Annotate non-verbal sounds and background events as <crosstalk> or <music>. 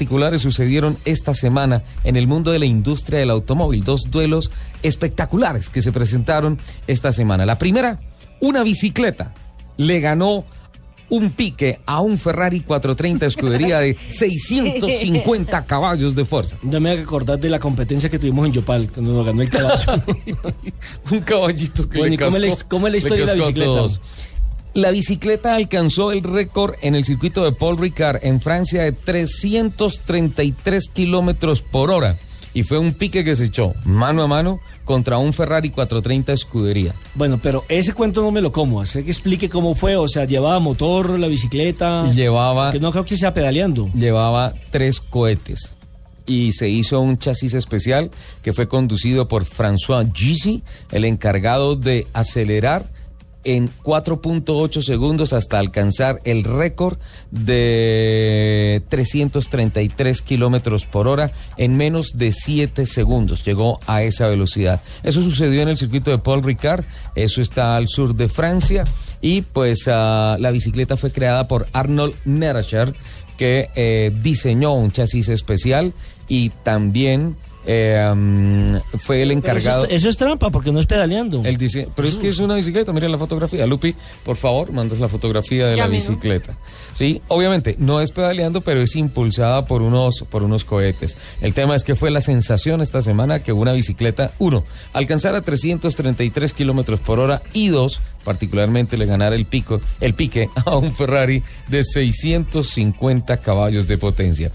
particulares sucedieron esta semana en el mundo de la industria del automóvil. Dos duelos espectaculares que se presentaron esta semana. La primera, una bicicleta le ganó un pique a un Ferrari 430 escudería de <laughs> 650 caballos de fuerza. No me haga acordar de la competencia que tuvimos en Yopal, cuando nos ganó el caballo. <laughs> un caballito que Bueno, le ¿y cómo es la- cascó- cómo es la le historia de la bicicleta? La bicicleta alcanzó el récord en el circuito de Paul Ricard en Francia de 333 kilómetros por hora. Y fue un pique que se echó mano a mano contra un Ferrari 430 escudería. bueno, pero ese cuento no me lo como. Así que explique cómo fue. O sea, llevaba motor, la bicicleta. Llevaba, Que no creo que sea pedaleando. llevaba tres cohetes. Y se hizo un chasis especial que fue conducido por François Gizy, el encargado de acelerar en 4.8 segundos hasta alcanzar el récord de 333 kilómetros por hora en menos de 7 segundos. Llegó a esa velocidad. Eso sucedió en el circuito de Paul Ricard. Eso está al sur de Francia. Y pues ah, la bicicleta fue creada por Arnold Neracher, que eh, diseñó un chasis especial y también eh, fue el eso, encargado. es, eso es trampa porque no es pedaleando. Pero es que es una bicicleta, mira la fotografía. Lupi, por favor, mandas la fotografía de Ya la bicicleta. Sí, obviamente no es pedaleando, pero es impulsada por unos, por unos cohetes. El tema es que fue la sensación esta semana que una bicicleta, uno, alcanzara 333 kilómetros por hora y dos, particularmente le ganara el pico, el pique a un Ferrari de 650 caballos de potencia.